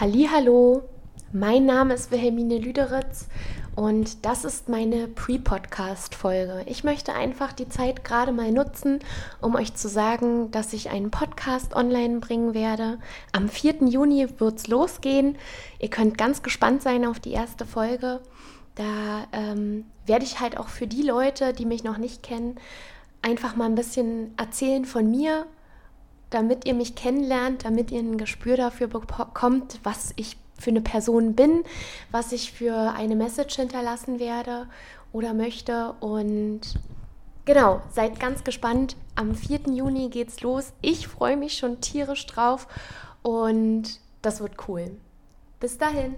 Hallo, mein Name ist Wilhelmine Lüderitz und das ist meine Pre-Podcast-Folge. Ich möchte einfach die Zeit gerade mal nutzen, um euch zu sagen, dass ich einen Podcast online bringen werde. Am 4. Juni wird es losgehen. Ihr könnt ganz gespannt sein auf die erste Folge. Da ähm, werde ich halt auch für die Leute, die mich noch nicht kennen, einfach mal ein bisschen erzählen von mir, damit ihr mich kennenlernt, damit ihr ein Gespür dafür bekommt, was ich für eine Person bin, was ich für eine Message hinterlassen werde oder möchte. Und genau, seid ganz gespannt. Am 4. Juni geht's los. Ich freue mich schon tierisch drauf und das wird cool. Bis dahin.